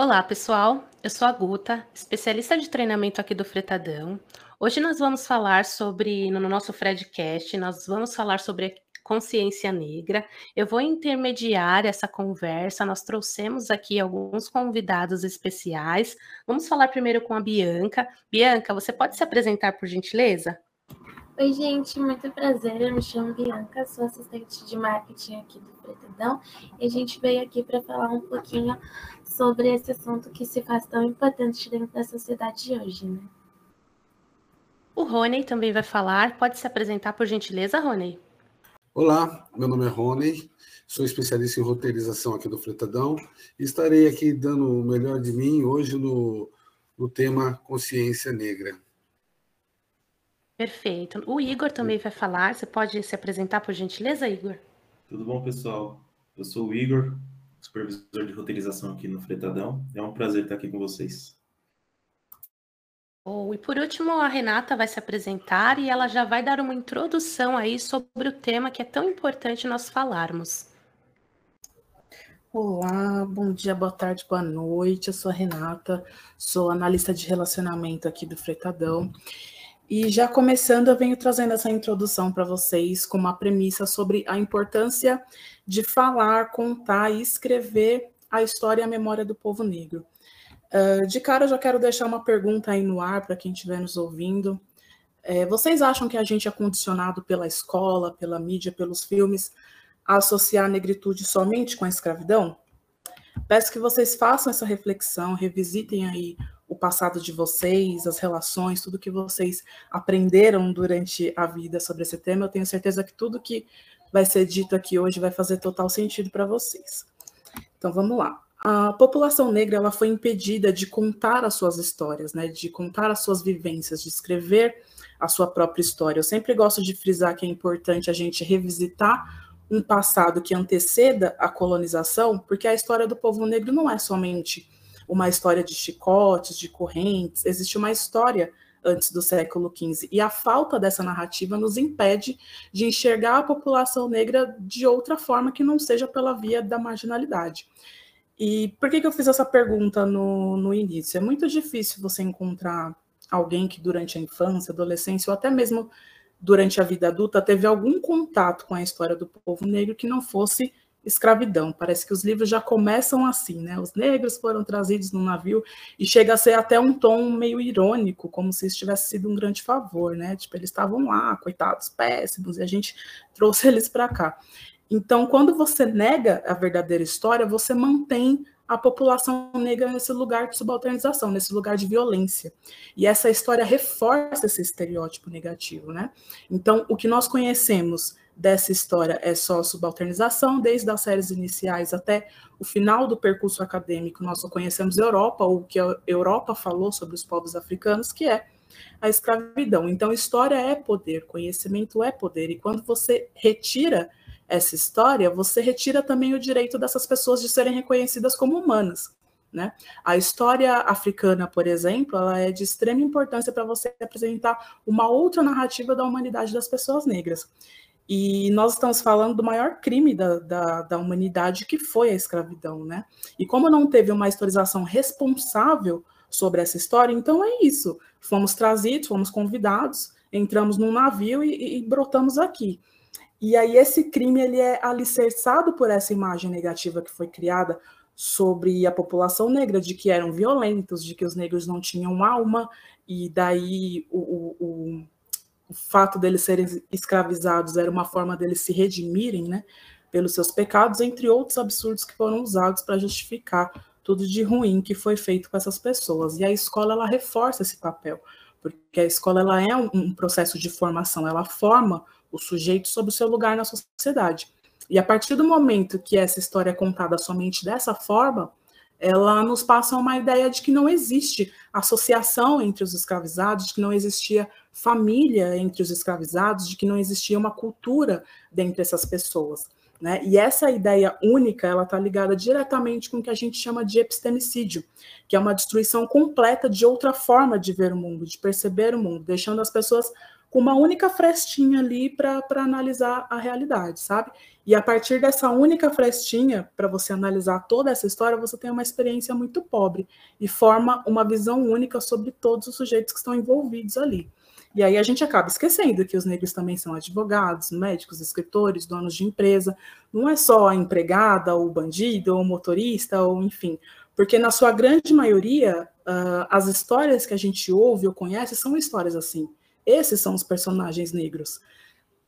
Olá, pessoal. Eu sou a Guta, especialista de treinamento aqui do Fretadão. Hoje nós vamos falar sobre, no nosso Fredcast, nós vamos falar sobre consciência negra. Eu vou intermediar essa conversa. Nós trouxemos aqui alguns convidados especiais. Vamos falar primeiro com a Bianca. Bianca, você pode se apresentar por gentileza? Oi, gente, muito prazer. Eu me chamo Bianca, sou assistente de marketing aqui do Pretendão e a gente veio aqui para falar um pouquinho sobre esse assunto que se faz tão importante dentro da sociedade de hoje, né? O Rony também vai falar. Pode se apresentar por gentileza, Rony? Olá, meu nome é Rony, sou especialista em roteirização aqui do Fretadão e estarei aqui dando o melhor de mim hoje no, no tema consciência negra. Perfeito. O Igor também vai falar. Você pode se apresentar, por gentileza, Igor? Tudo bom, pessoal? Eu sou o Igor, supervisor de roteirização aqui no Fretadão. É um prazer estar aqui com vocês. Oh, e por último, a Renata vai se apresentar e ela já vai dar uma introdução aí sobre o tema que é tão importante nós falarmos. Olá, bom dia, boa tarde, boa noite. Eu sou a Renata, sou analista de relacionamento aqui do Fretadão. E já começando, eu venho trazendo essa introdução para vocês com uma premissa sobre a importância de falar, contar e escrever a história e a memória do povo negro. Uh, de cara, eu já quero deixar uma pergunta aí no ar para quem estiver nos ouvindo. É, vocês acham que a gente é condicionado pela escola, pela mídia, pelos filmes, a associar a negritude somente com a escravidão? Peço que vocês façam essa reflexão, revisitem aí o passado de vocês, as relações, tudo que vocês aprenderam durante a vida sobre esse tema. Eu tenho certeza que tudo que vai ser dito aqui hoje vai fazer total sentido para vocês. Então vamos lá. A população negra ela foi impedida de contar as suas histórias, né, de contar as suas vivências, de escrever a sua própria história. Eu sempre gosto de frisar que é importante a gente revisitar um passado que anteceda a colonização, porque a história do povo negro não é somente uma história de chicotes, de correntes, existe uma história antes do século XV. E a falta dessa narrativa nos impede de enxergar a população negra de outra forma que não seja pela via da marginalidade. E por que, que eu fiz essa pergunta no, no início? É muito difícil você encontrar alguém que durante a infância, adolescência ou até mesmo durante a vida adulta teve algum contato com a história do povo negro que não fosse escravidão. Parece que os livros já começam assim, né? Os negros foram trazidos no navio e chega a ser até um tom meio irônico, como se isso tivesse sido um grande favor, né? Tipo, eles estavam lá, coitados, péssimos, e a gente trouxe eles para cá. Então, quando você nega a verdadeira história, você mantém a população negra nesse lugar de subalternização, nesse lugar de violência. E essa história reforça esse estereótipo negativo, né? Então, o que nós conhecemos dessa história é só subalternização, desde as séries iniciais até o final do percurso acadêmico, nós só conhecemos Europa, ou o que a Europa falou sobre os povos africanos, que é a escravidão. Então, história é poder, conhecimento é poder, e quando você retira essa história, você retira também o direito dessas pessoas de serem reconhecidas como humanas. Né? A história africana, por exemplo, ela é de extrema importância para você apresentar uma outra narrativa da humanidade das pessoas negras. E nós estamos falando do maior crime da, da, da, humanidade, que foi a escravidão, né? E como não teve uma historização responsável sobre essa história, então é isso. Fomos trazidos, fomos convidados, entramos num navio e, e brotamos aqui. E aí esse crime ele é alicerçado por essa imagem negativa que foi criada sobre a população negra, de que eram violentos, de que os negros não tinham alma, e daí o, o, o o fato deles serem escravizados era uma forma deles se redimirem, né, pelos seus pecados, entre outros absurdos que foram usados para justificar tudo de ruim que foi feito com essas pessoas. E a escola ela reforça esse papel, porque a escola ela é um, um processo de formação, ela forma o sujeito sobre o seu lugar na sociedade. E a partir do momento que essa história é contada somente dessa forma, ela nos passa uma ideia de que não existe associação entre os escravizados, de que não existia família entre os escravizados, de que não existia uma cultura dentre essas pessoas. Né? E essa ideia única, ela está ligada diretamente com o que a gente chama de epistemicídio, que é uma destruição completa de outra forma de ver o mundo, de perceber o mundo, deixando as pessoas com uma única frestinha ali para analisar a realidade, sabe? E a partir dessa única frestinha, para você analisar toda essa história, você tem uma experiência muito pobre e forma uma visão única sobre todos os sujeitos que estão envolvidos ali. E aí a gente acaba esquecendo que os negros também são advogados, médicos, escritores, donos de empresa. Não é só a empregada, ou o bandido, ou o motorista, ou enfim. Porque na sua grande maioria, uh, as histórias que a gente ouve ou conhece são histórias assim. Esses são os personagens negros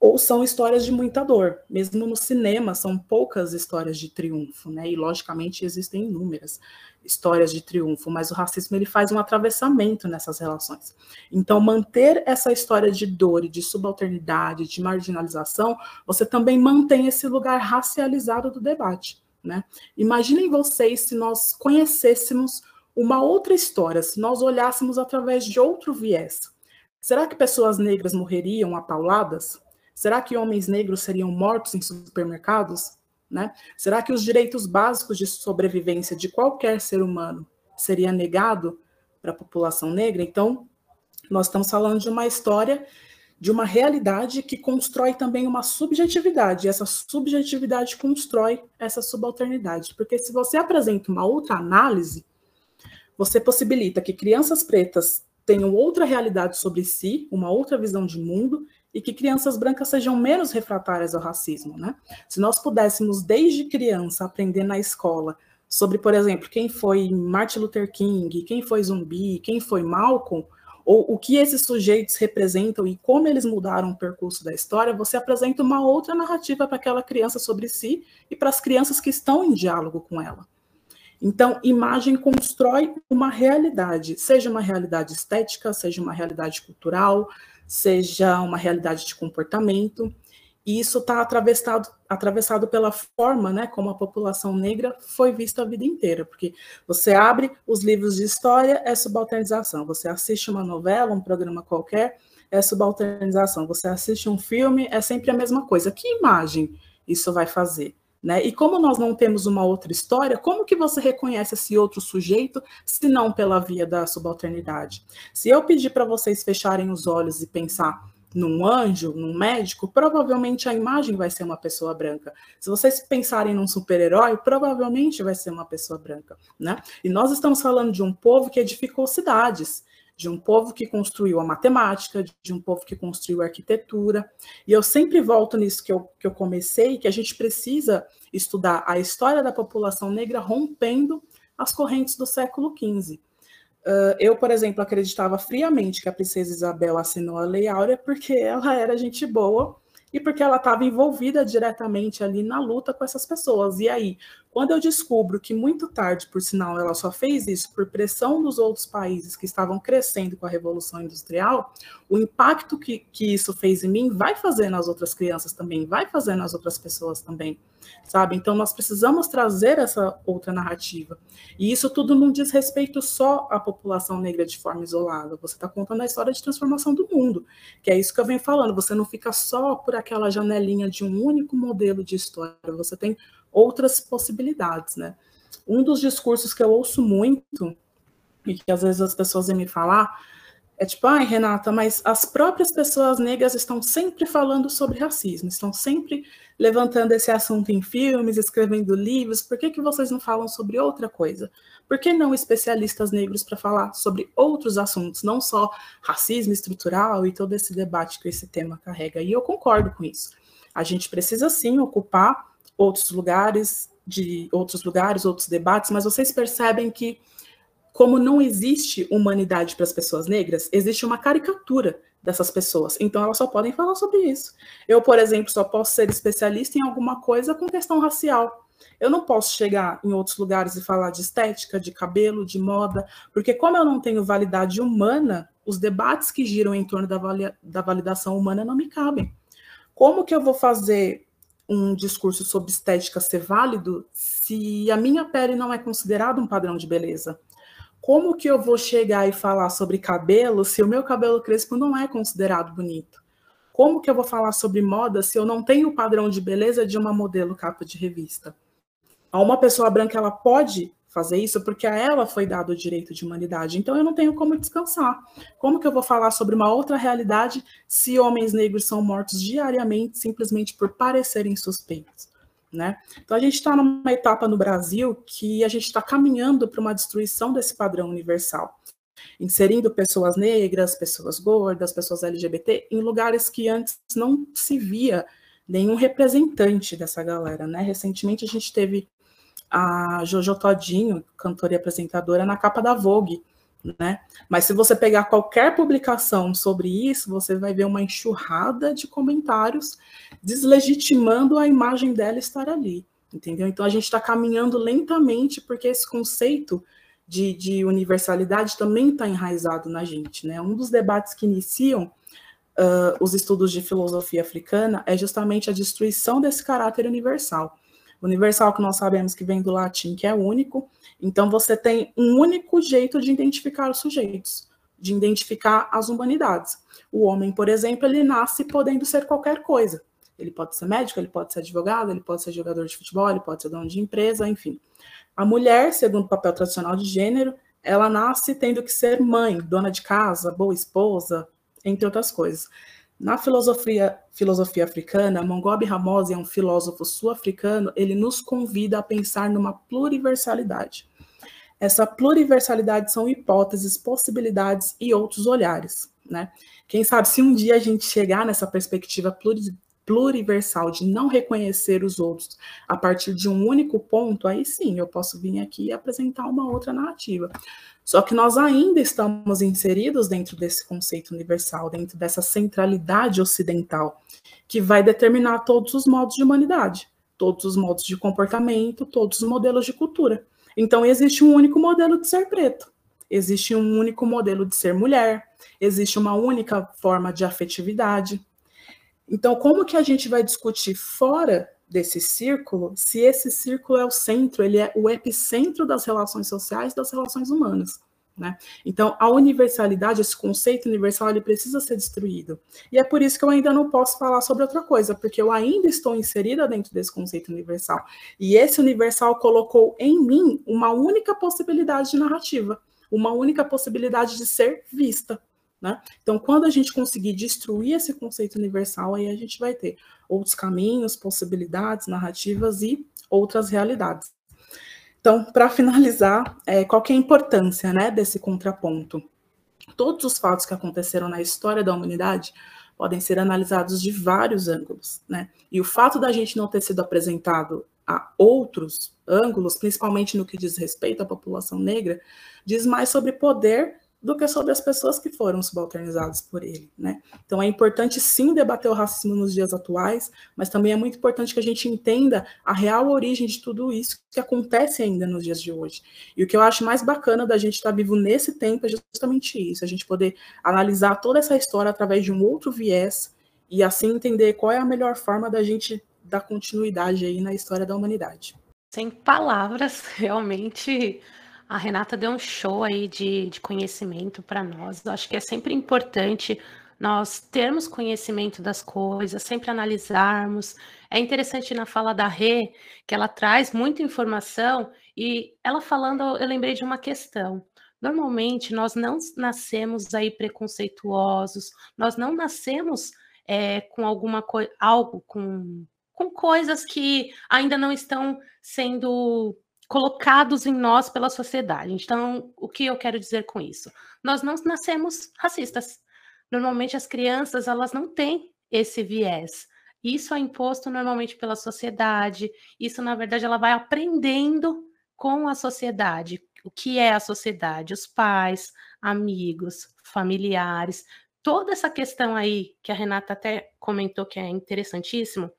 ou são histórias de muita dor. Mesmo no cinema, são poucas histórias de triunfo, né? E logicamente existem inúmeras histórias de triunfo, mas o racismo ele faz um atravessamento nessas relações. Então, manter essa história de dor e de subalternidade, de marginalização, você também mantém esse lugar racializado do debate, né? Imaginem vocês se nós conhecêssemos uma outra história, se nós olhássemos através de outro viés. Será que pessoas negras morreriam apauladas? Será que homens negros seriam mortos em supermercados? Né? Será que os direitos básicos de sobrevivência de qualquer ser humano seria negado para a população negra? Então, nós estamos falando de uma história, de uma realidade que constrói também uma subjetividade. E essa subjetividade constrói essa subalternidade. Porque se você apresenta uma outra análise, você possibilita que crianças pretas tenham outra realidade sobre si, uma outra visão de mundo, e que crianças brancas sejam menos refratárias ao racismo, né? Se nós pudéssemos desde criança aprender na escola sobre, por exemplo, quem foi Martin Luther King, quem foi Zumbi, quem foi Malcolm, ou o que esses sujeitos representam e como eles mudaram o percurso da história, você apresenta uma outra narrativa para aquela criança sobre si e para as crianças que estão em diálogo com ela. Então, imagem constrói uma realidade, seja uma realidade estética, seja uma realidade cultural, seja uma realidade de comportamento, e isso está atravessado, atravessado pela forma né, como a população negra foi vista a vida inteira, porque você abre os livros de história, é subalternização, você assiste uma novela, um programa qualquer, é subalternização, você assiste um filme, é sempre a mesma coisa. Que imagem isso vai fazer? Né? E como nós não temos uma outra história, como que você reconhece esse outro sujeito, se não pela via da subalternidade? Se eu pedir para vocês fecharem os olhos e pensar num anjo, num médico, provavelmente a imagem vai ser uma pessoa branca. Se vocês pensarem num super-herói, provavelmente vai ser uma pessoa branca, né? E nós estamos falando de um povo que edificou cidades, de um povo que construiu a matemática, de um povo que construiu a arquitetura. E eu sempre volto nisso que eu, que eu comecei, que a gente precisa estudar a história da população negra rompendo as correntes do século XV. Uh, eu, por exemplo, acreditava friamente que a princesa Isabel assinou a Lei Áurea porque ela era gente boa e porque ela estava envolvida diretamente ali na luta com essas pessoas. E aí, quando eu descubro que muito tarde, por sinal, ela só fez isso por pressão dos outros países que estavam crescendo com a Revolução Industrial, o impacto que, que isso fez em mim vai fazer nas outras crianças também, vai fazer nas outras pessoas também, sabe? Então, nós precisamos trazer essa outra narrativa. E isso tudo não diz respeito só à população negra de forma isolada. Você está contando a história de transformação do mundo, que é isso que eu venho falando. Você não fica só por aquela janelinha de um único modelo de história, você tem outras possibilidades, né? Um dos discursos que eu ouço muito, e que às vezes as pessoas vêm me falar, é tipo, ai, Renata, mas as próprias pessoas negras estão sempre falando sobre racismo, estão sempre levantando esse assunto em filmes, escrevendo livros, por que, que vocês não falam sobre outra coisa? Por que não especialistas negros para falar sobre outros assuntos, não só racismo estrutural e todo esse debate que esse tema carrega? E eu concordo com isso. A gente precisa sim ocupar outros lugares, de outros lugares, outros debates, mas vocês percebem que, como não existe humanidade para as pessoas negras, existe uma caricatura dessas pessoas. Então elas só podem falar sobre isso. Eu, por exemplo, só posso ser especialista em alguma coisa com questão racial. Eu não posso chegar em outros lugares e falar de estética, de cabelo, de moda, porque como eu não tenho validade humana, os debates que giram em torno da, da validação humana não me cabem. Como que eu vou fazer um discurso sobre estética ser válido se a minha pele não é considerada um padrão de beleza? Como que eu vou chegar e falar sobre cabelo se o meu cabelo crespo não é considerado bonito? Como que eu vou falar sobre moda se eu não tenho o padrão de beleza de uma modelo capa de revista? a uma pessoa branca ela pode fazer isso porque a ela foi dado o direito de humanidade. Então eu não tenho como descansar. Como que eu vou falar sobre uma outra realidade se homens negros são mortos diariamente simplesmente por parecerem suspeitos? Né? Então a gente está numa etapa no Brasil que a gente está caminhando para uma destruição desse padrão universal, inserindo pessoas negras, pessoas gordas, pessoas LGBT em lugares que antes não se via nenhum representante dessa galera. Né? Recentemente a gente teve a Jojo Todinho, cantora e apresentadora, na capa da Vogue, né? Mas se você pegar qualquer publicação sobre isso, você vai ver uma enxurrada de comentários deslegitimando a imagem dela estar ali, entendeu? Então a gente está caminhando lentamente porque esse conceito de, de universalidade também está enraizado na gente, né? Um dos debates que iniciam uh, os estudos de filosofia africana é justamente a destruição desse caráter universal. Universal que nós sabemos que vem do latim, que é único. Então você tem um único jeito de identificar os sujeitos, de identificar as humanidades. O homem, por exemplo, ele nasce podendo ser qualquer coisa. Ele pode ser médico, ele pode ser advogado, ele pode ser jogador de futebol, ele pode ser dono de empresa, enfim. A mulher, segundo o papel tradicional de gênero, ela nasce tendo que ser mãe, dona de casa, boa esposa, entre outras coisas. Na filosofia, filosofia africana, Mongobi Ramose é um filósofo sul-africano, ele nos convida a pensar numa pluriversalidade. Essa pluriversalidade são hipóteses, possibilidades e outros olhares. Né? Quem sabe se um dia a gente chegar nessa perspectiva pluriversal de não reconhecer os outros a partir de um único ponto, aí sim eu posso vir aqui e apresentar uma outra narrativa. Só que nós ainda estamos inseridos dentro desse conceito universal, dentro dessa centralidade ocidental, que vai determinar todos os modos de humanidade, todos os modos de comportamento, todos os modelos de cultura. Então, existe um único modelo de ser preto, existe um único modelo de ser mulher, existe uma única forma de afetividade. Então, como que a gente vai discutir fora desse círculo, se esse círculo é o centro, ele é o epicentro das relações sociais, das relações humanas. Né? Então, a universalidade, esse conceito universal, ele precisa ser destruído. E é por isso que eu ainda não posso falar sobre outra coisa, porque eu ainda estou inserida dentro desse conceito universal. E esse universal colocou em mim uma única possibilidade de narrativa, uma única possibilidade de ser vista. Né? Então, quando a gente conseguir destruir esse conceito universal, aí a gente vai ter outros caminhos, possibilidades, narrativas e outras realidades. Então, para finalizar, é, qual é a importância né, desse contraponto? Todos os fatos que aconteceram na história da humanidade podem ser analisados de vários ângulos, né? E o fato da gente não ter sido apresentado a outros ângulos, principalmente no que diz respeito à população negra, diz mais sobre poder do que sobre as pessoas que foram subalternizadas por ele, né? Então é importante sim debater o racismo nos dias atuais, mas também é muito importante que a gente entenda a real origem de tudo isso que acontece ainda nos dias de hoje. E o que eu acho mais bacana da gente estar vivo nesse tempo é justamente isso, a gente poder analisar toda essa história através de um outro viés e assim entender qual é a melhor forma da gente dar continuidade aí na história da humanidade. Sem palavras, realmente a Renata deu um show aí de, de conhecimento para nós. Eu acho que é sempre importante nós termos conhecimento das coisas, sempre analisarmos. É interessante na fala da Rê, que ela traz muita informação, e ela falando, eu lembrei de uma questão. Normalmente, nós não nascemos aí preconceituosos, nós não nascemos é, com alguma coisa, algo com, com coisas que ainda não estão sendo colocados em nós pela sociedade. Então, o que eu quero dizer com isso? Nós não nascemos racistas. Normalmente as crianças, elas não têm esse viés. Isso é imposto normalmente pela sociedade. Isso, na verdade, ela vai aprendendo com a sociedade. O que é a sociedade? Os pais, amigos, familiares. Toda essa questão aí que a Renata até comentou que é interessantíssimo,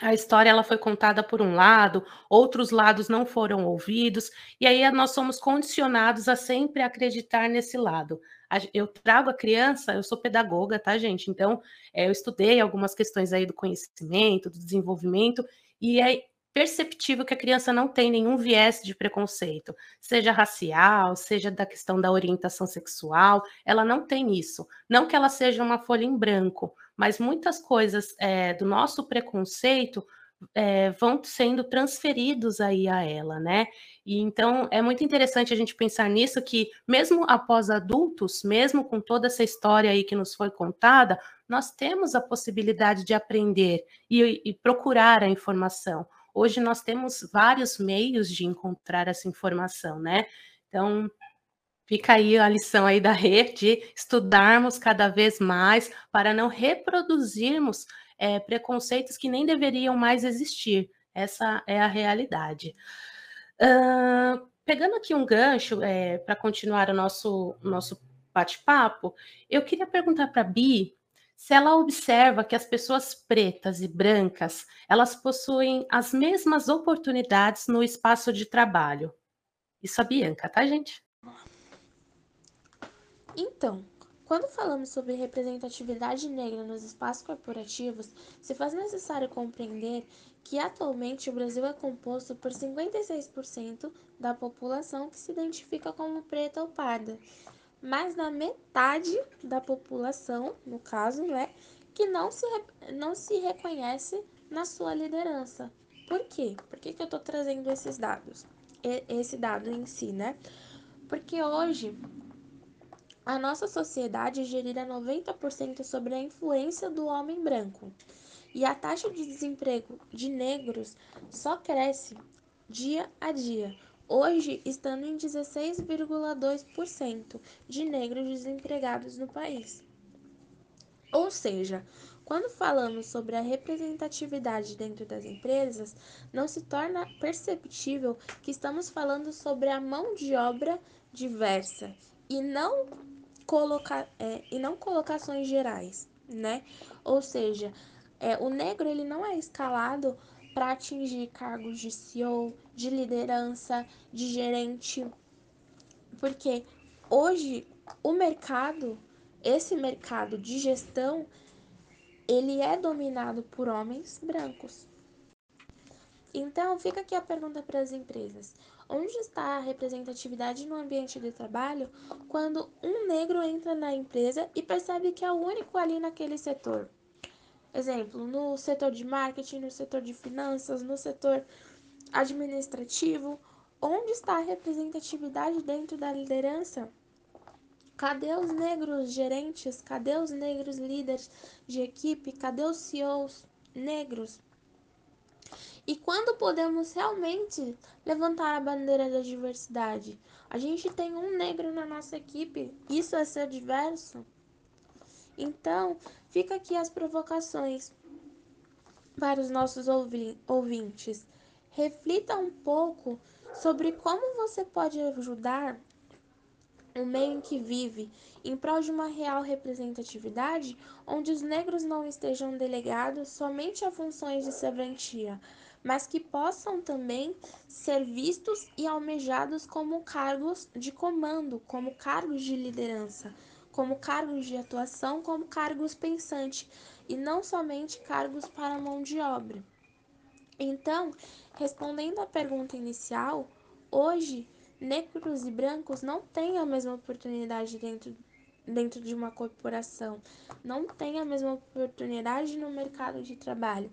a história ela foi contada por um lado, outros lados não foram ouvidos, e aí nós somos condicionados a sempre acreditar nesse lado. Eu trago a criança, eu sou pedagoga, tá, gente? Então, é, eu estudei algumas questões aí do conhecimento, do desenvolvimento, e é perceptível que a criança não tem nenhum viés de preconceito, seja racial, seja da questão da orientação sexual, ela não tem isso. Não que ela seja uma folha em branco, mas muitas coisas é, do nosso preconceito é, vão sendo transferidos aí a ela, né? E então é muito interessante a gente pensar nisso que mesmo após adultos, mesmo com toda essa história aí que nos foi contada, nós temos a possibilidade de aprender e, e procurar a informação. Hoje nós temos vários meios de encontrar essa informação, né? Então, Fica aí a lição aí da rede, estudarmos cada vez mais para não reproduzirmos é, preconceitos que nem deveriam mais existir. Essa é a realidade. Uh, pegando aqui um gancho é, para continuar o nosso, nosso bate-papo, eu queria perguntar para a Bi se ela observa que as pessoas pretas e brancas elas possuem as mesmas oportunidades no espaço de trabalho. Isso a Bianca, tá, gente? Então, quando falamos sobre representatividade negra nos espaços corporativos, se faz necessário compreender que atualmente o Brasil é composto por 56% da população que se identifica como preta ou parda, mais da metade da população, no caso, né, que não se, não se reconhece na sua liderança. Por quê? Por que, que eu estou trazendo esses dados? Esse dado em si, né? Porque hoje a nossa sociedade é gerida 90% sobre a influência do homem branco. E a taxa de desemprego de negros só cresce dia a dia, hoje estando em 16,2% de negros desempregados no país. Ou seja, quando falamos sobre a representatividade dentro das empresas, não se torna perceptível que estamos falando sobre a mão de obra diversa e não colocar é, e não colocações gerais, né? Ou seja, é, o negro ele não é escalado para atingir cargos de CEO, de liderança, de gerente, porque hoje o mercado, esse mercado de gestão, ele é dominado por homens brancos. Então, fica aqui a pergunta para as empresas: onde está a representatividade no ambiente de trabalho quando um negro entra na empresa e percebe que é o único ali naquele setor? Exemplo, no setor de marketing, no setor de finanças, no setor administrativo, onde está a representatividade dentro da liderança? Cadê os negros gerentes? Cadê os negros líderes de equipe? Cadê os CEOs negros? E quando podemos realmente levantar a bandeira da diversidade? A gente tem um negro na nossa equipe, isso é ser diverso? Então, fica aqui as provocações para os nossos ouvintes. Reflita um pouco sobre como você pode ajudar o meio em que vive, em prol de uma real representatividade, onde os negros não estejam delegados somente a funções de serventia, mas que possam também ser vistos e almejados como cargos de comando, como cargos de liderança, como cargos de atuação, como cargos pensantes, e não somente cargos para mão de obra. Então, respondendo à pergunta inicial, hoje negros e brancos não têm a mesma oportunidade dentro, dentro de uma corporação, não têm a mesma oportunidade no mercado de trabalho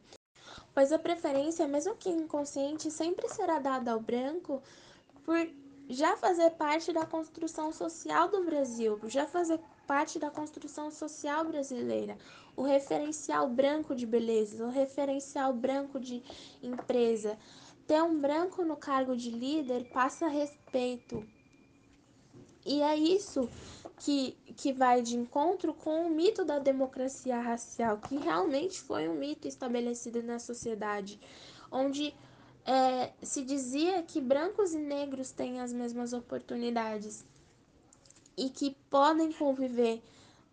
pois a preferência, mesmo que inconsciente, sempre será dada ao branco por já fazer parte da construção social do Brasil, por já fazer parte da construção social brasileira. O referencial branco de beleza, o referencial branco de empresa. Ter um branco no cargo de líder passa respeito. E é isso que, que vai de encontro com o mito da democracia racial, que realmente foi um mito estabelecido na sociedade, onde é, se dizia que brancos e negros têm as mesmas oportunidades e que podem conviver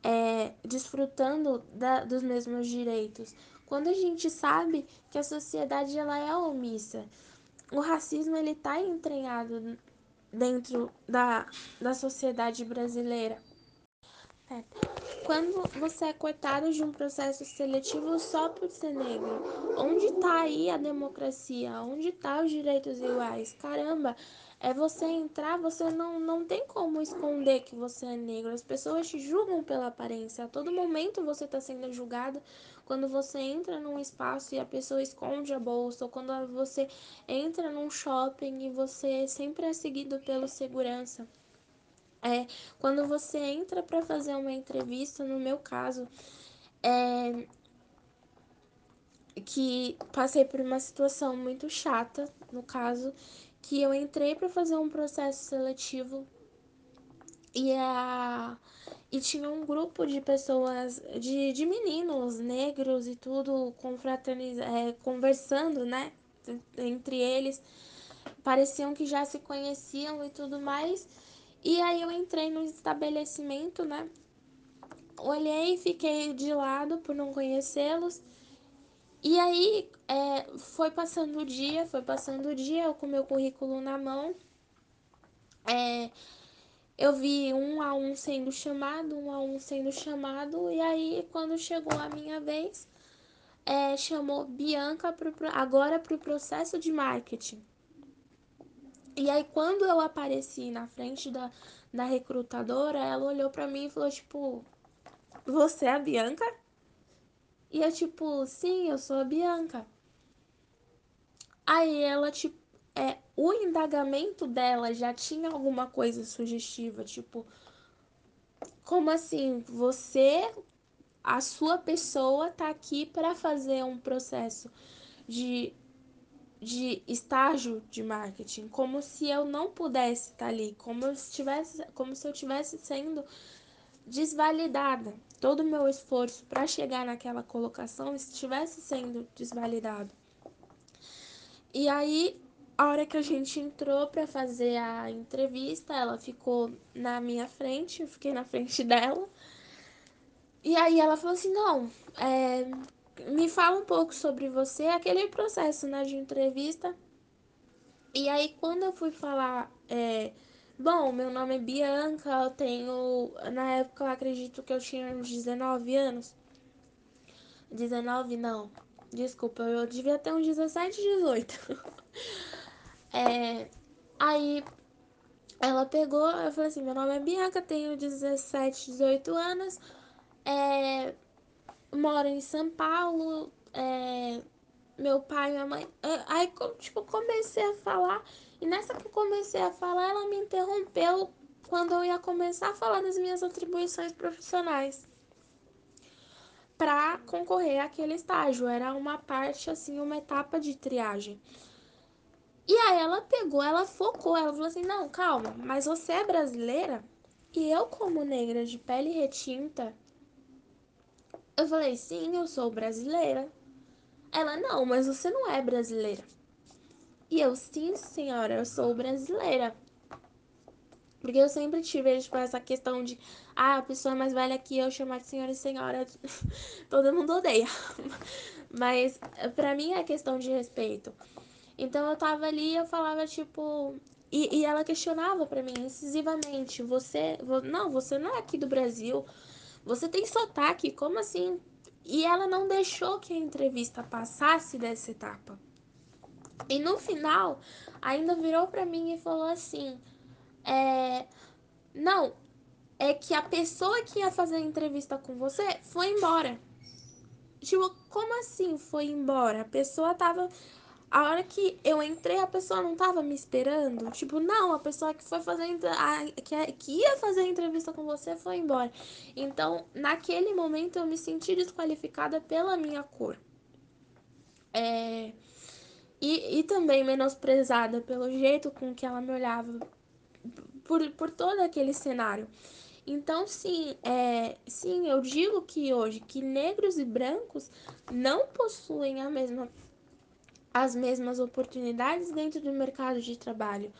é, desfrutando da, dos mesmos direitos. Quando a gente sabe que a sociedade ela é omissa, o racismo ele está entranhado dentro da, da sociedade brasileira. Quando você é cortado de um processo seletivo só por ser negro, onde está aí a democracia? Onde está os direitos iguais? Caramba, é você entrar, você não, não tem como esconder que você é negro. As pessoas te julgam pela aparência. A todo momento você está sendo julgado quando você entra num espaço e a pessoa esconde a bolsa, ou quando você entra num shopping e você sempre é seguido pelo segurança. É, quando você entra para fazer uma entrevista, no meu caso, é, que passei por uma situação muito chata, no caso, que eu entrei para fazer um processo seletivo e a e tinha um grupo de pessoas, de, de meninos negros e tudo, é, conversando, né, entre eles, pareciam que já se conheciam e tudo mais, e aí eu entrei no estabelecimento, né, olhei, fiquei de lado por não conhecê-los, e aí é, foi passando o dia, foi passando o dia, eu com meu currículo na mão, é, eu vi um a um sendo chamado, um a um sendo chamado, e aí quando chegou a minha vez, é, chamou Bianca pro, agora para o processo de marketing. E aí quando eu apareci na frente da, da recrutadora, ela olhou para mim e falou tipo, você é a Bianca? E eu, tipo, sim, eu sou a Bianca. Aí ela, tipo, é, o indagamento dela já tinha alguma coisa sugestiva, tipo, como assim? Você, a sua pessoa tá aqui para fazer um processo de, de estágio de marketing, como se eu não pudesse estar tá ali, como eu estivesse, como se eu estivesse sendo desvalidada. Todo o meu esforço para chegar naquela colocação estivesse sendo desvalidado. E aí, a hora que a gente entrou para fazer a entrevista, ela ficou na minha frente, eu fiquei na frente dela. E aí ela falou assim: não, é, me fala um pouco sobre você, aquele processo né, de entrevista. E aí, quando eu fui falar. É, Bom, meu nome é Bianca, eu tenho. Na época eu acredito que eu tinha uns 19 anos. 19 não. Desculpa, eu devia ter uns 17, 18. é, aí ela pegou, eu falei assim, meu nome é Bianca, tenho 17, 18 anos. É, moro em São Paulo. É, meu pai minha mãe. Aí, tipo, comecei a falar. E nessa que eu comecei a falar, ela me interrompeu quando eu ia começar a falar das minhas atribuições profissionais para concorrer àquele estágio. Era uma parte, assim, uma etapa de triagem. E aí ela pegou, ela focou, ela falou assim: não, calma, mas você é brasileira? E eu, como negra de pele retinta, eu falei: sim, eu sou brasileira. Ela, não, mas você não é brasileira. E eu, sim, senhora, eu sou brasileira. Porque eu sempre tive tipo, essa questão de, ah, a pessoa mais velha que eu chamar de senhora e senhora, todo mundo odeia. Mas pra mim é questão de respeito. Então eu tava ali e eu falava, tipo. E, e ela questionava pra mim incisivamente: você. Não, você não é aqui do Brasil. Você tem sotaque, como assim? E ela não deixou que a entrevista passasse dessa etapa. E no final, ainda virou para mim e falou assim: é, Não, é que a pessoa que ia fazer a entrevista com você foi embora. Tipo, como assim foi embora? A pessoa tava. A hora que eu entrei, a pessoa não tava me esperando. Tipo, não, a pessoa que foi fazer a, que, que ia fazer a entrevista com você foi embora. Então, naquele momento, eu me senti desqualificada pela minha cor. É, e, e também menosprezada pelo jeito com que ela me olhava por, por todo aquele cenário. Então, sim, é, sim, eu digo que hoje que negros e brancos não possuem a mesma, as mesmas oportunidades dentro do mercado de trabalho.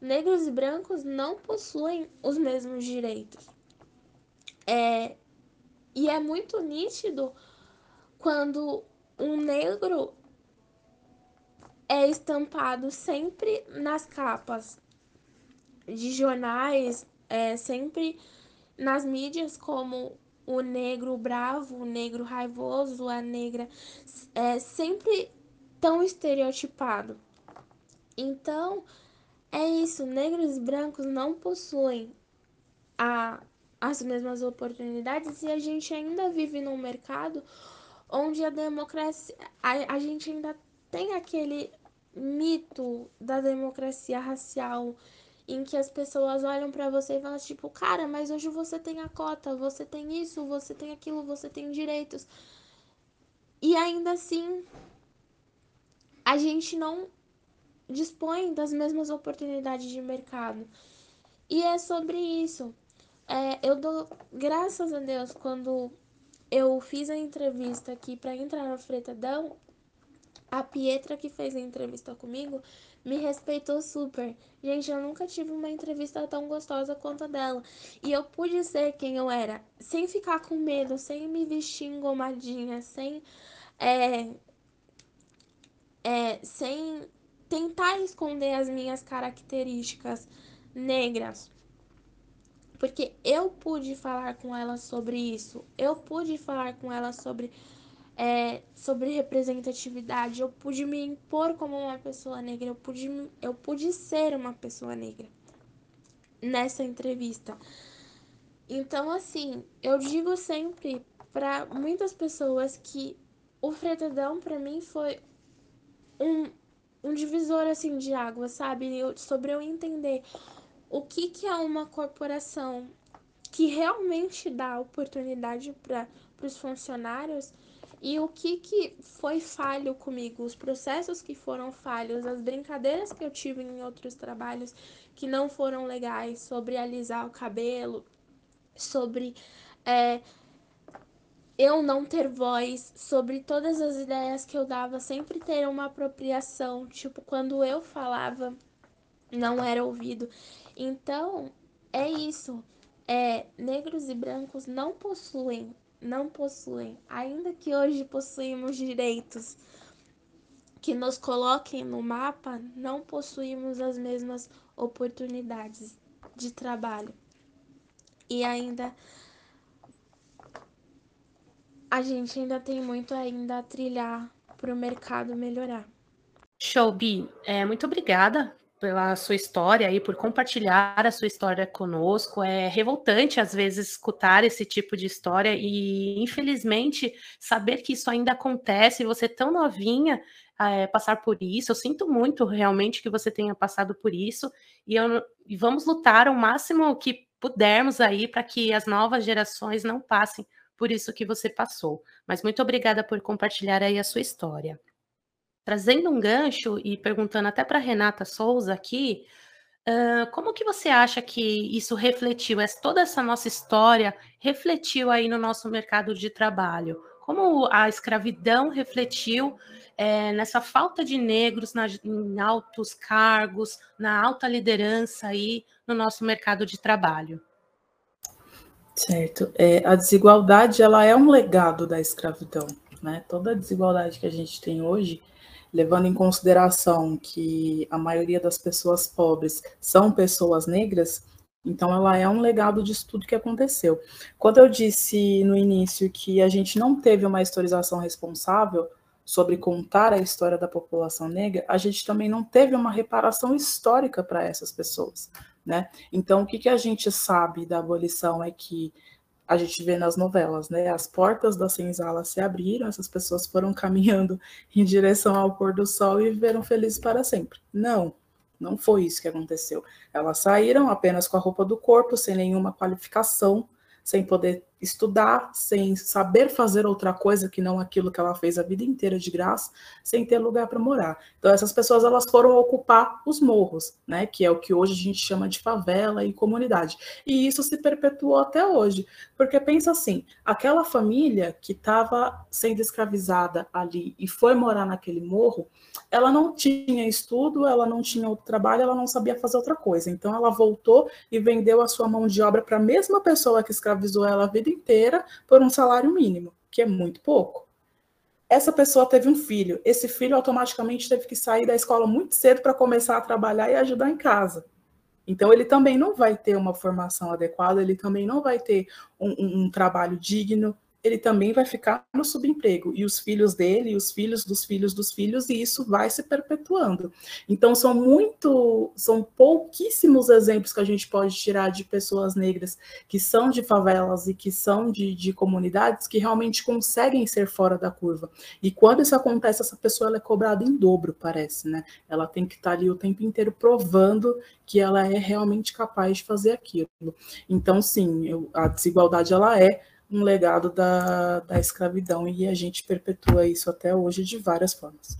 Negros e brancos não possuem os mesmos direitos. É, e é muito nítido quando um negro é estampado sempre nas capas de jornais, é, sempre nas mídias como o negro bravo, o negro raivoso, a negra, é sempre tão estereotipado. Então, é isso, negros e brancos não possuem a, as mesmas oportunidades e a gente ainda vive num mercado onde a democracia. A, a gente ainda tem aquele mito da democracia racial em que as pessoas olham para você e falam tipo, cara, mas hoje você tem a cota, você tem isso, você tem aquilo, você tem direitos. E ainda assim, a gente não dispõe das mesmas oportunidades de mercado. E é sobre isso. É, eu dou graças a Deus quando eu fiz a entrevista aqui para entrar no Fretadão, a Pietra que fez a entrevista comigo me respeitou super. Gente, eu nunca tive uma entrevista tão gostosa quanto a dela. E eu pude ser quem eu era, sem ficar com medo, sem me vestir engomadinha, sem. É, é, sem tentar esconder as minhas características negras. Porque eu pude falar com ela sobre isso. Eu pude falar com ela sobre é, sobre representatividade. Eu pude me impor como uma pessoa negra, eu pude, eu pude ser uma pessoa negra nessa entrevista. Então, assim, eu digo sempre para muitas pessoas que o Fretadão para mim foi um, um divisor assim de água, sabe? Eu, sobre eu entender o que, que é uma corporação que realmente dá oportunidade para os funcionários e o que, que foi falho comigo, os processos que foram falhos, as brincadeiras que eu tive em outros trabalhos que não foram legais, sobre alisar o cabelo, sobre é, eu não ter voz, sobre todas as ideias que eu dava sempre ter uma apropriação, tipo, quando eu falava, não era ouvido. Então, é isso. É, negros e brancos não possuem não possuem, ainda que hoje possuímos direitos que nos coloquem no mapa, não possuímos as mesmas oportunidades de trabalho. E ainda a gente ainda tem muito ainda a trilhar para o mercado melhorar. Show, Bi. É, muito obrigada pela sua história e por compartilhar a sua história conosco. É revoltante, às vezes, escutar esse tipo de história e, infelizmente, saber que isso ainda acontece, você tão novinha, é, passar por isso. Eu sinto muito, realmente, que você tenha passado por isso e, eu, e vamos lutar o máximo que pudermos aí para que as novas gerações não passem por isso que você passou. Mas muito obrigada por compartilhar aí a sua história. Trazendo um gancho e perguntando até para Renata Souza aqui, uh, como que você acha que isso refletiu, toda essa nossa história refletiu aí no nosso mercado de trabalho? Como a escravidão refletiu é, nessa falta de negros na, em altos cargos, na alta liderança aí no nosso mercado de trabalho? Certo. É, a desigualdade ela é um legado da escravidão, né? Toda a desigualdade que a gente tem hoje levando em consideração que a maioria das pessoas pobres são pessoas negras, então ela é um legado de estudo que aconteceu. Quando eu disse no início que a gente não teve uma historização responsável sobre contar a história da população negra, a gente também não teve uma reparação histórica para essas pessoas, né? Então o que, que a gente sabe da abolição é que a gente vê nas novelas, né? As portas da senzala se abriram, essas pessoas foram caminhando em direção ao pôr do sol e viveram felizes para sempre. Não, não foi isso que aconteceu. Elas saíram apenas com a roupa do corpo, sem nenhuma qualificação, sem poder estudar, sem saber fazer outra coisa que não aquilo que ela fez a vida inteira de graça, sem ter lugar para morar. Então essas pessoas elas foram ocupar os morros, né, que é o que hoje a gente chama de favela e comunidade. E isso se perpetuou até hoje, porque pensa assim, aquela família que estava sendo escravizada ali e foi morar naquele morro, ela não tinha estudo, ela não tinha outro trabalho, ela não sabia fazer outra coisa. Então ela voltou e vendeu a sua mão de obra para a mesma pessoa que escravizou ela a vida inteira por um salário mínimo, que é muito pouco. Essa pessoa teve um filho, esse filho automaticamente teve que sair da escola muito cedo para começar a trabalhar e ajudar em casa. Então, ele também não vai ter uma formação adequada, ele também não vai ter um, um, um trabalho digno, ele também vai ficar no subemprego, e os filhos dele, e os filhos dos filhos dos filhos, e isso vai se perpetuando. Então, são muito, são pouquíssimos exemplos que a gente pode tirar de pessoas negras que são de favelas e que são de, de comunidades que realmente conseguem ser fora da curva. E quando isso acontece, essa pessoa é cobrada em dobro, parece, né? Ela tem que estar ali o tempo inteiro provando que ela é realmente capaz de fazer aquilo. Então, sim, eu, a desigualdade ela é um legado da, da escravidão e a gente perpetua isso até hoje de várias formas.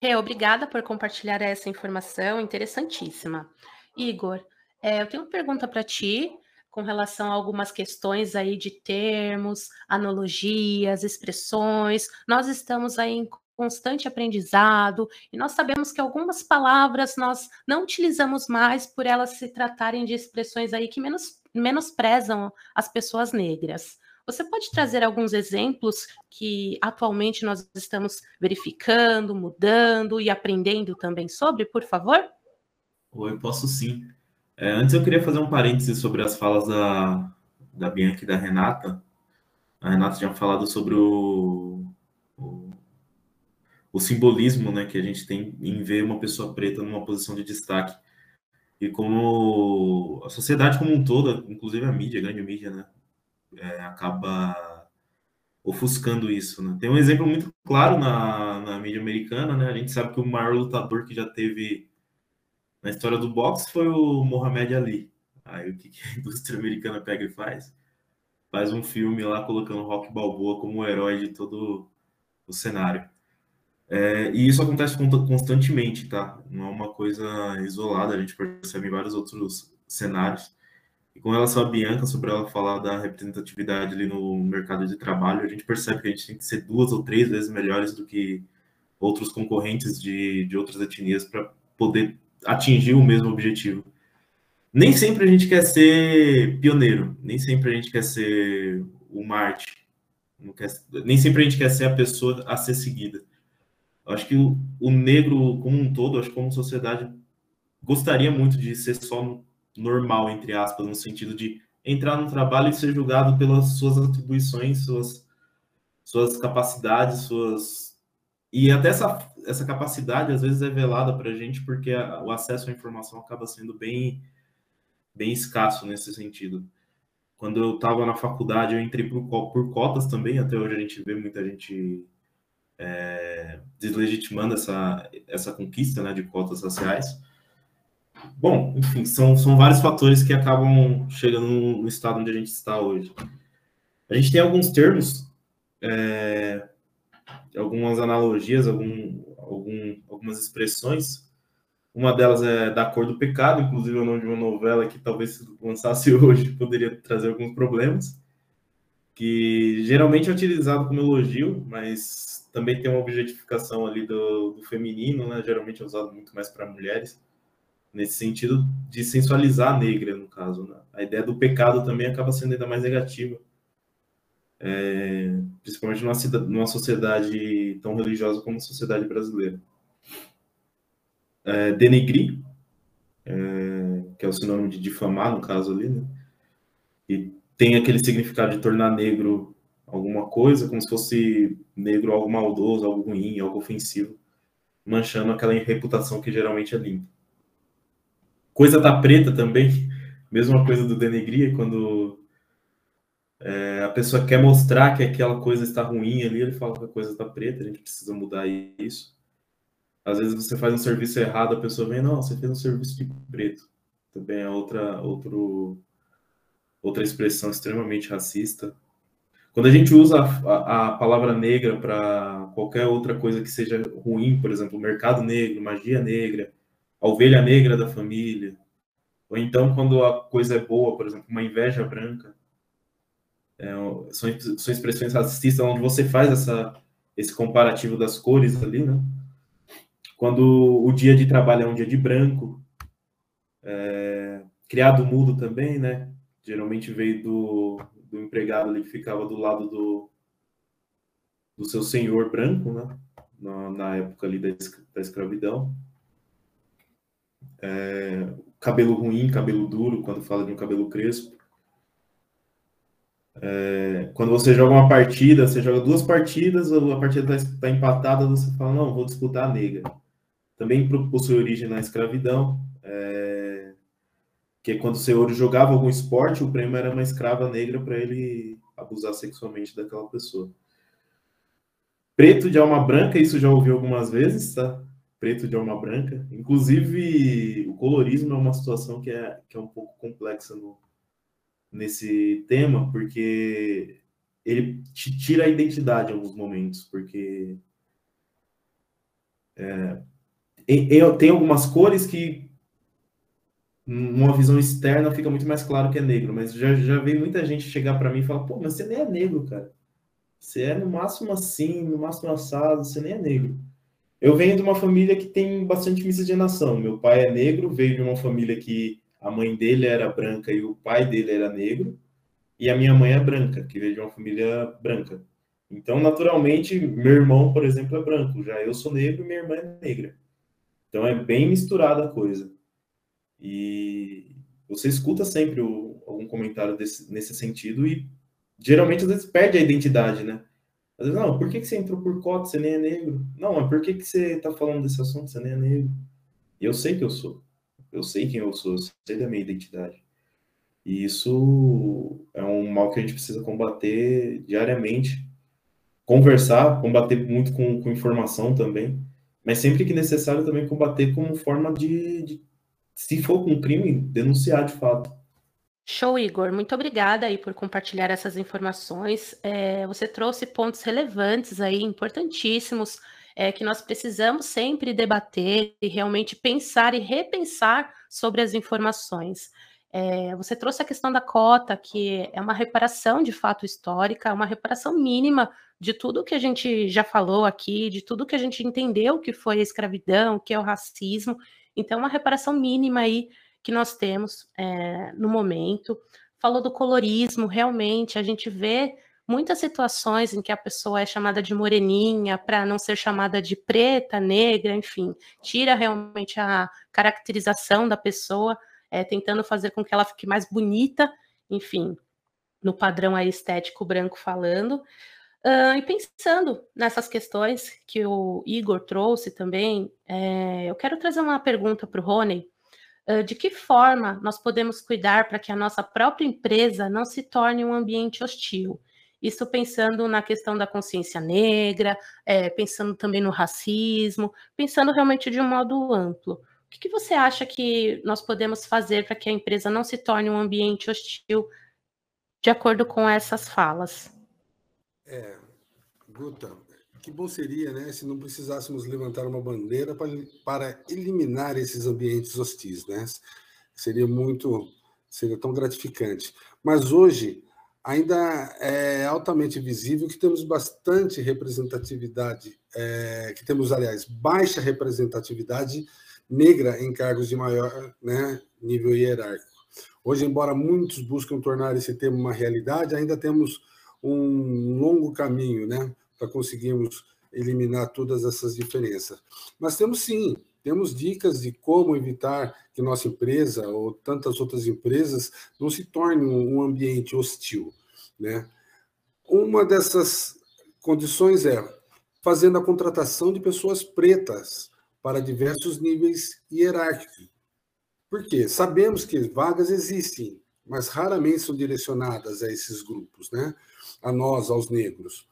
É, obrigada por compartilhar essa informação interessantíssima. Igor, é, eu tenho uma pergunta para ti com relação a algumas questões aí de termos, analogias, expressões. Nós estamos aí em constante aprendizado e nós sabemos que algumas palavras nós não utilizamos mais por elas se tratarem de expressões aí que menos menosprezam as pessoas negras. Você pode trazer alguns exemplos que atualmente nós estamos verificando, mudando e aprendendo também sobre, por favor? Oi, posso sim. É, antes eu queria fazer um parêntese sobre as falas da, da Bianca e da Renata. A Renata tinha falado sobre o, o, o simbolismo né, que a gente tem em ver uma pessoa preta numa posição de destaque. E como a sociedade como um todo, inclusive a mídia, a grande mídia, né, é, acaba ofuscando isso. Né? Tem um exemplo muito claro na, na mídia americana, né? A gente sabe que o maior lutador que já teve na história do boxe foi o Muhammad Ali. Aí o que, que a indústria americana pega e faz? Faz um filme lá colocando Rock Balboa como o herói de todo o cenário. É, e isso acontece constantemente, tá? Não é uma coisa isolada, a gente percebe em vários outros cenários. E com relação a Bianca, sobre ela falar da representatividade ali no mercado de trabalho, a gente percebe que a gente tem que ser duas ou três vezes melhores do que outros concorrentes de, de outras etnias para poder atingir o mesmo objetivo. Nem sempre a gente quer ser pioneiro, nem sempre a gente quer ser o Marte, quer, nem sempre a gente quer ser a pessoa a ser seguida. Eu acho que o, o negro como um todo, acho que como sociedade, gostaria muito de ser só normal, entre aspas, no sentido de entrar no trabalho e ser julgado pelas suas atribuições, suas, suas capacidades, suas. E até essa, essa capacidade às vezes é velada para a gente porque a, o acesso à informação acaba sendo bem, bem escasso nesse sentido. Quando eu estava na faculdade, eu entrei por, por cotas também, até hoje a gente vê muita gente é, deslegitimando essa, essa conquista né, de cotas raciais. Bom, enfim, são, são vários fatores que acabam chegando no estado onde a gente está hoje. A gente tem alguns termos, é, algumas analogias, algum, algum, algumas expressões. Uma delas é da cor do pecado, inclusive o nome de uma novela que talvez se lançasse hoje poderia trazer alguns problemas, que geralmente é utilizado como elogio, mas também tem uma objetificação ali do, do feminino, né? geralmente é usado muito mais para mulheres nesse sentido de sensualizar a negra, no caso. Né? A ideia do pecado também acaba sendo ainda mais negativa, é, principalmente numa, numa, sociedade tão religiosa como a sociedade brasileira. É, denegrir, é, que é o sinônimo de difamar, no caso ali, né? e tem aquele significado de tornar negro alguma coisa, como se fosse negro algo maldoso, algo ruim, algo ofensivo, manchando aquela reputação que geralmente é limpa. Coisa tá preta também, mesma coisa do denegrir, quando é, a pessoa quer mostrar que aquela coisa está ruim ali, ele fala que a coisa está preta, a gente precisa mudar isso. Às vezes você faz um serviço errado, a pessoa vem, não, você fez um serviço de preto. Também é outra, outro, outra expressão extremamente racista. Quando a gente usa a, a palavra negra para qualquer outra coisa que seja ruim, por exemplo, mercado negro, magia negra, a ovelha negra da família. Ou então, quando a coisa é boa, por exemplo, uma inveja branca. É, são, são expressões racistas onde você faz essa, esse comparativo das cores ali, né? Quando o dia de trabalho é um dia de branco, é, criado mudo também, né? Geralmente veio do, do empregado ali que ficava do lado do, do seu senhor branco, né? Na, na época ali da, da escravidão é, cabelo ruim, cabelo duro, quando fala de um cabelo crespo. É, quando você joga uma partida, você joga duas partidas, a partida está tá empatada, você fala, não, vou disputar a negra. Também possui origem na escravidão, é, que quando o senhor jogava algum esporte, o prêmio era uma escrava negra para ele abusar sexualmente daquela pessoa. Preto de alma branca, isso já ouvi algumas vezes, tá? Preto de alma branca. Inclusive, o colorismo é uma situação que é, que é um pouco complexa no, nesse tema, porque ele te tira a identidade em alguns momentos, porque é, tem algumas cores que numa visão externa fica muito mais claro que é negro, mas já, já veio muita gente chegar para mim e falar, pô, mas você nem é negro, cara. Você é no máximo assim, no máximo assado, você nem é negro. Eu venho de uma família que tem bastante miscigenação. Meu pai é negro, veio de uma família que a mãe dele era branca e o pai dele era negro, e a minha mãe é branca, que veio de uma família branca. Então, naturalmente, meu irmão, por exemplo, é branco, já eu sou negro e minha irmã é negra. Então, é bem misturada a coisa. E você escuta sempre o, algum comentário desse, nesse sentido e geralmente às vezes perde a identidade, né? Às vezes, não, por que, que você entrou por cota, você nem é negro? Não, mas por que, que você está falando desse assunto, você nem é negro? E eu sei que eu sou. Eu sei quem eu sou, eu sei da minha identidade. E isso é um mal que a gente precisa combater diariamente. Conversar, combater muito com, com informação também, mas sempre que necessário também combater como forma de, de se for um crime, denunciar de fato. Show, Igor. Muito obrigada aí por compartilhar essas informações. É, você trouxe pontos relevantes aí, importantíssimos é, que nós precisamos sempre debater e realmente pensar e repensar sobre as informações. É, você trouxe a questão da cota, que é uma reparação de fato histórica, uma reparação mínima de tudo que a gente já falou aqui, de tudo que a gente entendeu que foi a escravidão, que é o racismo. Então, uma reparação mínima aí que nós temos é, no momento. Falou do colorismo, realmente, a gente vê muitas situações em que a pessoa é chamada de moreninha para não ser chamada de preta, negra, enfim, tira realmente a caracterização da pessoa, é, tentando fazer com que ela fique mais bonita, enfim, no padrão estético branco falando. Uh, e pensando nessas questões que o Igor trouxe também, é, eu quero trazer uma pergunta para o Rony. Uh, de que forma nós podemos cuidar para que a nossa própria empresa não se torne um ambiente hostil? Isso pensando na questão da consciência negra, é, pensando também no racismo, pensando realmente de um modo amplo. O que, que você acha que nós podemos fazer para que a empresa não se torne um ambiente hostil de acordo com essas falas? É, Guta, que bom seria, né, se não precisássemos levantar uma bandeira para, para eliminar esses ambientes hostis, né? Seria muito, seria tão gratificante. Mas hoje ainda é altamente visível que temos bastante representatividade, é, que temos, aliás, baixa representatividade negra em cargos de maior né, nível hierárquico. Hoje, embora muitos buscam tornar esse tema uma realidade, ainda temos um longo caminho né, para conseguirmos eliminar todas essas diferenças. Mas temos sim, temos dicas de como evitar que nossa empresa ou tantas outras empresas não se torne um ambiente hostil. Né? Uma dessas condições é fazendo a contratação de pessoas pretas para diversos níveis hierárquicos. Por quê? Sabemos que vagas existem, mas raramente são direcionadas a esses grupos, né? a nós, aos negros.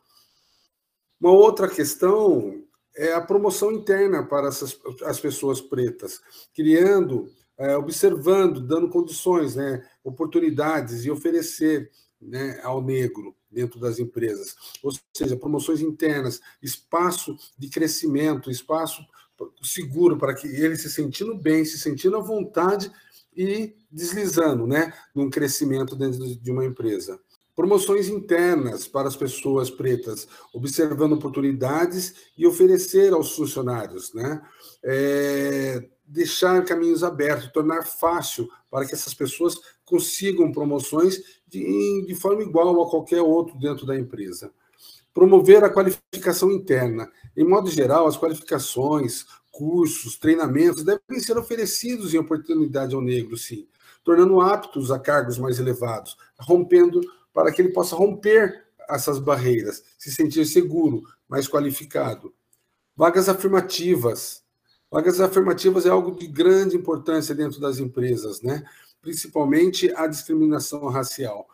Uma outra questão é a promoção interna para essas, as pessoas pretas, criando, é, observando, dando condições, né, oportunidades e oferecer né, ao negro dentro das empresas. Ou seja, promoções internas, espaço de crescimento, espaço seguro para que ele se sentindo bem, se sentindo à vontade e deslizando, né, num crescimento dentro de uma empresa. Promoções internas para as pessoas pretas, observando oportunidades e oferecer aos funcionários, né? É, deixar caminhos abertos, tornar fácil para que essas pessoas consigam promoções de, de forma igual a qualquer outro dentro da empresa. Promover a qualificação interna. Em modo geral, as qualificações, cursos, treinamentos devem ser oferecidos em oportunidade ao negro, sim, tornando aptos a cargos mais elevados, rompendo para que ele possa romper essas barreiras, se sentir seguro, mais qualificado. Vagas afirmativas. Vagas afirmativas é algo de grande importância dentro das empresas, né? principalmente a discriminação racial.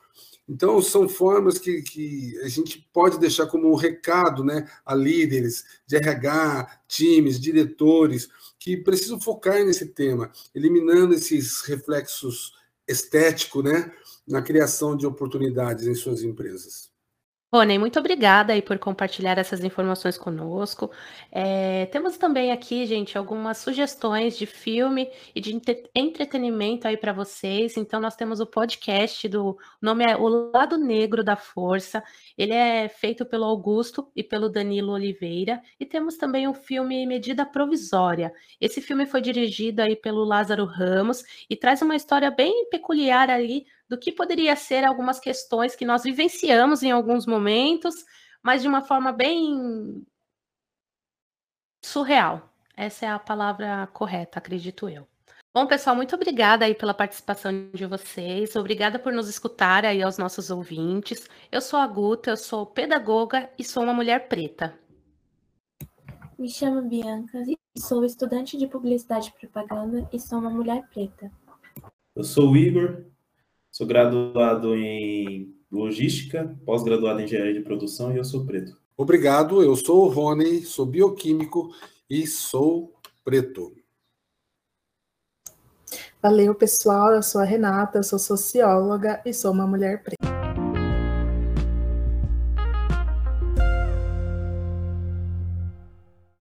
Então, são formas que, que a gente pode deixar como um recado né, a líderes de RH, times, diretores, que precisam focar nesse tema, eliminando esses reflexos estéticos né, na criação de oportunidades em suas empresas. Rony, muito obrigada aí por compartilhar essas informações conosco. É, temos também aqui, gente, algumas sugestões de filme e de entretenimento aí para vocês. Então, nós temos o podcast do o nome é O Lado Negro da Força. Ele é feito pelo Augusto e pelo Danilo Oliveira. E temos também o filme Medida Provisória. Esse filme foi dirigido aí pelo Lázaro Ramos e traz uma história bem peculiar ali do que poderia ser algumas questões que nós vivenciamos em alguns momentos, mas de uma forma bem surreal. Essa é a palavra correta, acredito eu. Bom, pessoal, muito obrigada aí pela participação de vocês. Obrigada por nos escutar aí aos nossos ouvintes. Eu sou a Guta, eu sou pedagoga e sou uma mulher preta. Me chamo Bianca, sou estudante de publicidade e propaganda e sou uma mulher preta. Eu sou o Igor, Sou graduado em logística, pós-graduado em engenharia de produção e eu sou preto. Obrigado, eu sou o Rony, sou bioquímico e sou preto. Valeu, pessoal. Eu sou a Renata, sou socióloga e sou uma mulher preta.